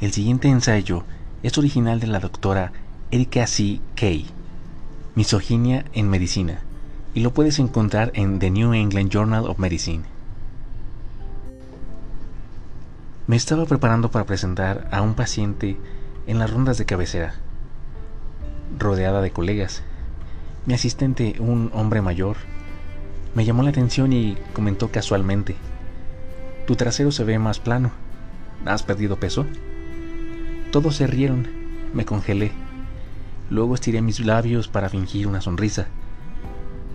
El siguiente ensayo es original de la doctora Erika C. Kay, Misoginia en Medicina, y lo puedes encontrar en The New England Journal of Medicine. Me estaba preparando para presentar a un paciente en las rondas de cabecera, rodeada de colegas. Mi asistente, un hombre mayor, me llamó la atención y comentó casualmente, tu trasero se ve más plano. ¿Has perdido peso? Todos se rieron, me congelé. Luego estiré mis labios para fingir una sonrisa.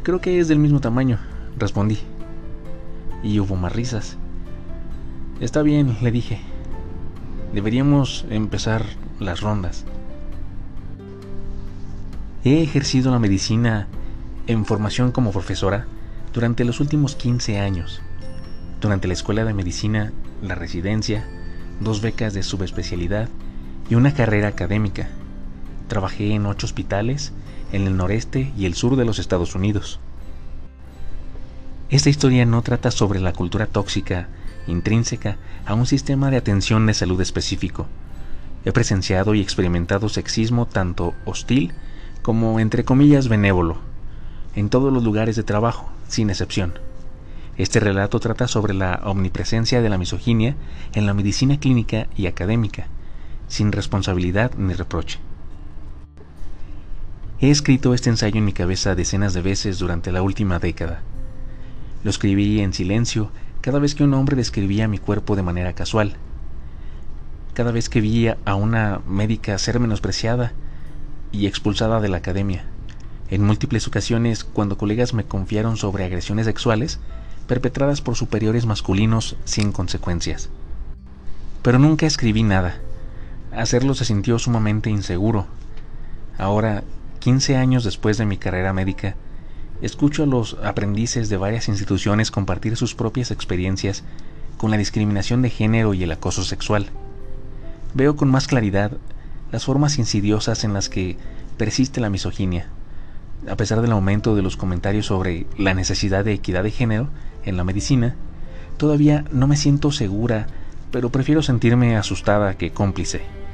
Creo que es del mismo tamaño, respondí. Y hubo más risas. Está bien, le dije. Deberíamos empezar las rondas. He ejercido la medicina en formación como profesora durante los últimos 15 años. Durante la escuela de medicina, la residencia, dos becas de subespecialidad y una carrera académica. Trabajé en ocho hospitales en el noreste y el sur de los Estados Unidos. Esta historia no trata sobre la cultura tóxica intrínseca a un sistema de atención de salud específico. He presenciado y experimentado sexismo tanto hostil como entre comillas benévolo, en todos los lugares de trabajo, sin excepción. Este relato trata sobre la omnipresencia de la misoginia en la medicina clínica y académica, sin responsabilidad ni reproche. He escrito este ensayo en mi cabeza decenas de veces durante la última década. Lo escribí en silencio cada vez que un hombre describía mi cuerpo de manera casual, cada vez que veía a una médica ser menospreciada y expulsada de la academia. En múltiples ocasiones, cuando colegas me confiaron sobre agresiones sexuales perpetradas por superiores masculinos sin consecuencias. Pero nunca escribí nada. Hacerlo se sintió sumamente inseguro. Ahora, 15 años después de mi carrera médica, escucho a los aprendices de varias instituciones compartir sus propias experiencias con la discriminación de género y el acoso sexual. Veo con más claridad las formas insidiosas en las que persiste la misoginia. A pesar del aumento de los comentarios sobre la necesidad de equidad de género en la medicina, todavía no me siento segura, pero prefiero sentirme asustada que cómplice.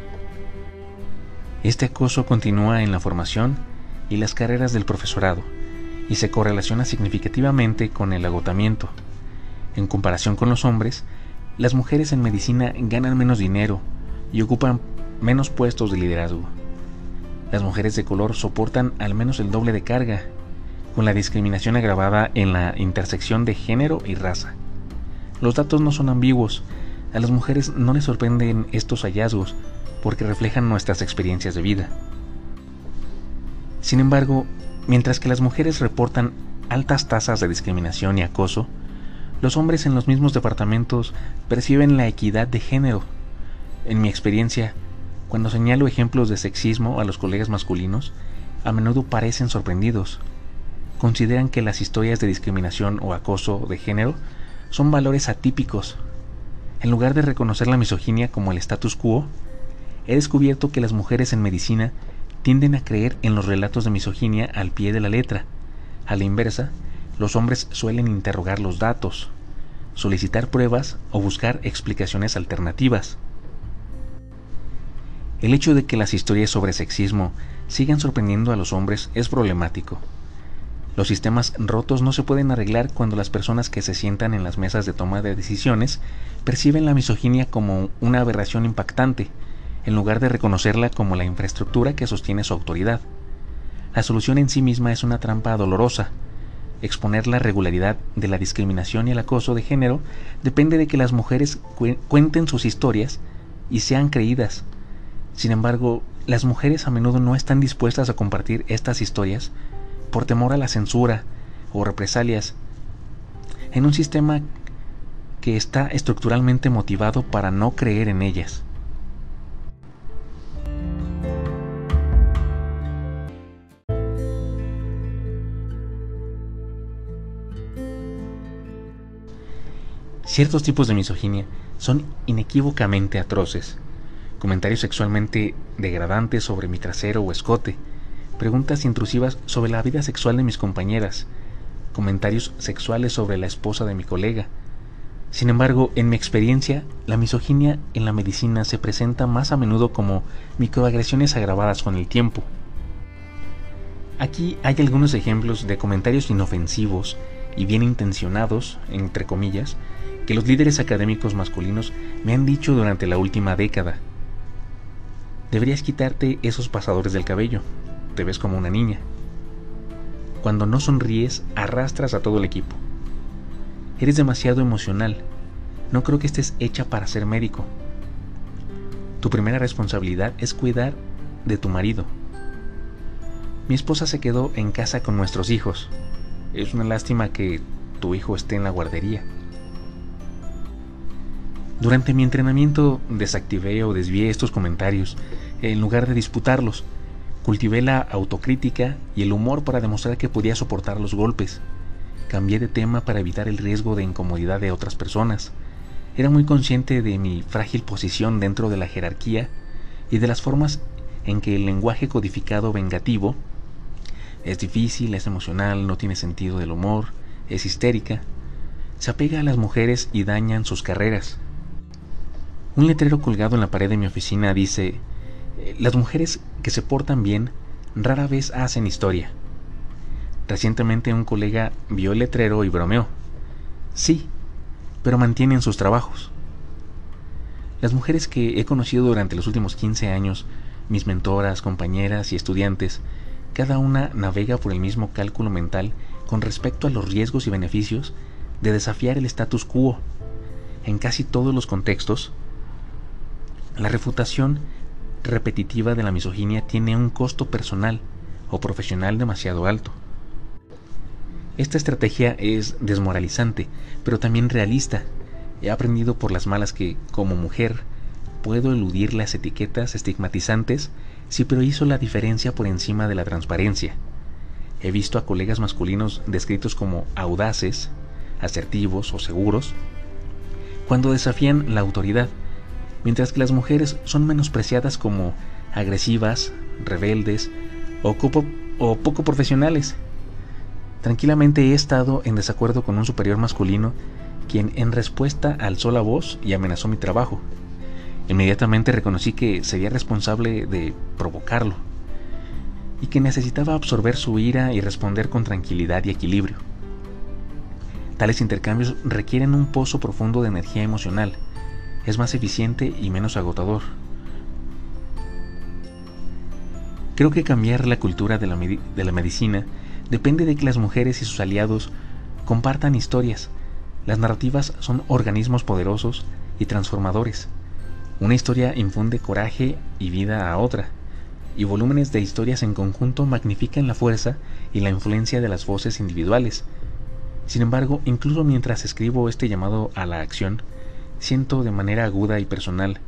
Este acoso continúa en la formación y las carreras del profesorado y se correlaciona significativamente con el agotamiento. En comparación con los hombres, las mujeres en medicina ganan menos dinero y ocupan menos puestos de liderazgo. Las mujeres de color soportan al menos el doble de carga, con la discriminación agravada en la intersección de género y raza. Los datos no son ambiguos, a las mujeres no les sorprenden estos hallazgos, porque reflejan nuestras experiencias de vida. Sin embargo, mientras que las mujeres reportan altas tasas de discriminación y acoso, los hombres en los mismos departamentos perciben la equidad de género. En mi experiencia, cuando señalo ejemplos de sexismo a los colegas masculinos, a menudo parecen sorprendidos. Consideran que las historias de discriminación o acoso de género son valores atípicos. En lugar de reconocer la misoginia como el status quo, he descubierto que las mujeres en medicina tienden a creer en los relatos de misoginia al pie de la letra. A la inversa, los hombres suelen interrogar los datos, solicitar pruebas o buscar explicaciones alternativas. El hecho de que las historias sobre sexismo sigan sorprendiendo a los hombres es problemático. Los sistemas rotos no se pueden arreglar cuando las personas que se sientan en las mesas de toma de decisiones perciben la misoginia como una aberración impactante, en lugar de reconocerla como la infraestructura que sostiene su autoridad. La solución en sí misma es una trampa dolorosa. Exponer la regularidad de la discriminación y el acoso de género depende de que las mujeres cuenten sus historias y sean creídas. Sin embargo, las mujeres a menudo no están dispuestas a compartir estas historias por temor a la censura o represalias en un sistema que está estructuralmente motivado para no creer en ellas. Ciertos tipos de misoginia son inequívocamente atroces. Comentarios sexualmente degradantes sobre mi trasero o escote. Preguntas intrusivas sobre la vida sexual de mis compañeras. Comentarios sexuales sobre la esposa de mi colega. Sin embargo, en mi experiencia, la misoginia en la medicina se presenta más a menudo como microagresiones agravadas con el tiempo. Aquí hay algunos ejemplos de comentarios inofensivos y bien intencionados, entre comillas, que los líderes académicos masculinos me han dicho durante la última década. Deberías quitarte esos pasadores del cabello, te ves como una niña. Cuando no sonríes, arrastras a todo el equipo. Eres demasiado emocional. No creo que estés hecha para ser médico. Tu primera responsabilidad es cuidar de tu marido. Mi esposa se quedó en casa con nuestros hijos. Es una lástima que tu hijo esté en la guardería. Durante mi entrenamiento desactivé o desvié estos comentarios en lugar de disputarlos. Cultivé la autocrítica y el humor para demostrar que podía soportar los golpes. Cambié de tema para evitar el riesgo de incomodidad de otras personas. Era muy consciente de mi frágil posición dentro de la jerarquía y de las formas en que el lenguaje codificado vengativo es difícil, es emocional, no tiene sentido del humor, es histérica, se apega a las mujeres y dañan sus carreras. Un letrero colgado en la pared de mi oficina dice, las mujeres que se portan bien rara vez hacen historia. Recientemente un colega vio el letrero y bromeó. Sí, pero mantienen sus trabajos. Las mujeres que he conocido durante los últimos 15 años, mis mentoras, compañeras y estudiantes, cada una navega por el mismo cálculo mental con respecto a los riesgos y beneficios de desafiar el status quo. En casi todos los contextos, la refutación repetitiva de la misoginia tiene un costo personal o profesional demasiado alto. Esta estrategia es desmoralizante, pero también realista. He aprendido por las malas que, como mujer, puedo eludir las etiquetas estigmatizantes si priorizo la diferencia por encima de la transparencia. He visto a colegas masculinos descritos como audaces, asertivos o seguros, cuando desafían la autoridad, mientras que las mujeres son menospreciadas como agresivas, rebeldes o, o poco profesionales. Tranquilamente he estado en desacuerdo con un superior masculino quien en respuesta alzó la voz y amenazó mi trabajo. Inmediatamente reconocí que sería responsable de provocarlo y que necesitaba absorber su ira y responder con tranquilidad y equilibrio. Tales intercambios requieren un pozo profundo de energía emocional. Es más eficiente y menos agotador. Creo que cambiar la cultura de la, medicina depende de que las mujeres y sus aliados compartan historias. Las narrativas son organismos poderosos y transformadores. Una historia infunde coraje y vida a otra, y volúmenes de historias en conjunto magnifican la fuerza y la influencia de las voces individuales. Sin embargo, incluso mientras escribo este llamado a la acción, siento de manera aguda y personal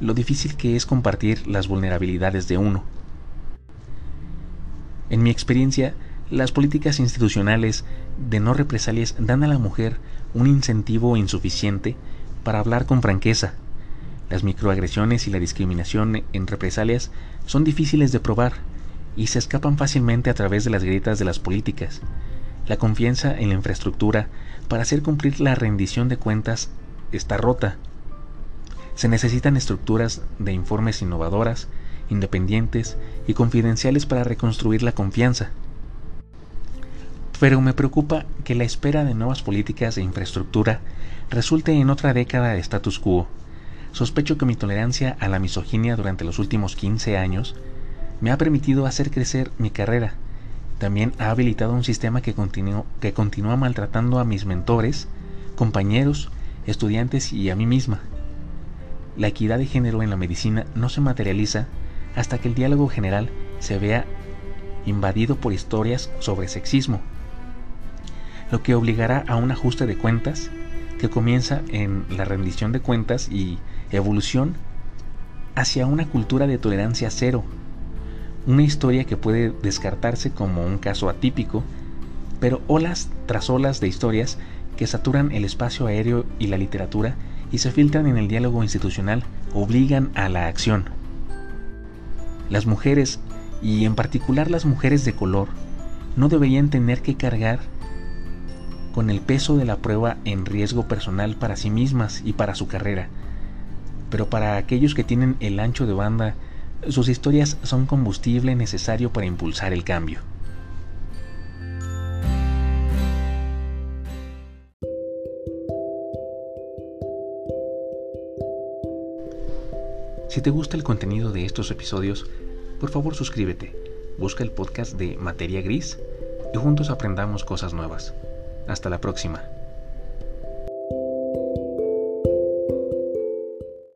lo difícil que es compartir las vulnerabilidades de uno. En mi experiencia, las políticas institucionales de no represalias dan a la mujer un incentivo insuficiente para hablar con franqueza. Las microagresiones y la discriminación en represalias son difíciles de probar y se escapan fácilmente a través de las grietas de las políticas. La confianza en la infraestructura para hacer cumplir la rendición de cuentas está rota. Se necesitan estructuras de informes innovadoras, independientes y confidenciales para reconstruir la confianza. Pero me preocupa que la espera de nuevas políticas de infraestructura resulte en otra década de status quo. Sospecho que mi tolerancia a la misoginia durante los últimos 15 años me ha permitido hacer crecer mi carrera. También ha habilitado un sistema que, que continúa maltratando a mis mentores, compañeros, estudiantes y a mí misma. La equidad de género en la medicina no se materializa hasta que el diálogo general se vea invadido por historias sobre sexismo, lo que obligará a un ajuste de cuentas que comienza en la rendición de cuentas y evolución hacia una cultura de tolerancia cero, una historia que puede descartarse como un caso atípico, pero olas tras olas de historias que saturan el espacio aéreo y la literatura y se filtran en el diálogo institucional obligan a la acción. Las mujeres, y en particular las mujeres de color, no deberían tener que cargar con el peso de la prueba en riesgo personal para sí mismas y para su carrera. Pero para aquellos que tienen el ancho de banda, sus historias son combustible necesario para impulsar el cambio. Si te gusta el contenido de estos episodios, por favor suscríbete, busca el podcast de Materia Gris y juntos aprendamos cosas nuevas. Hasta la próxima.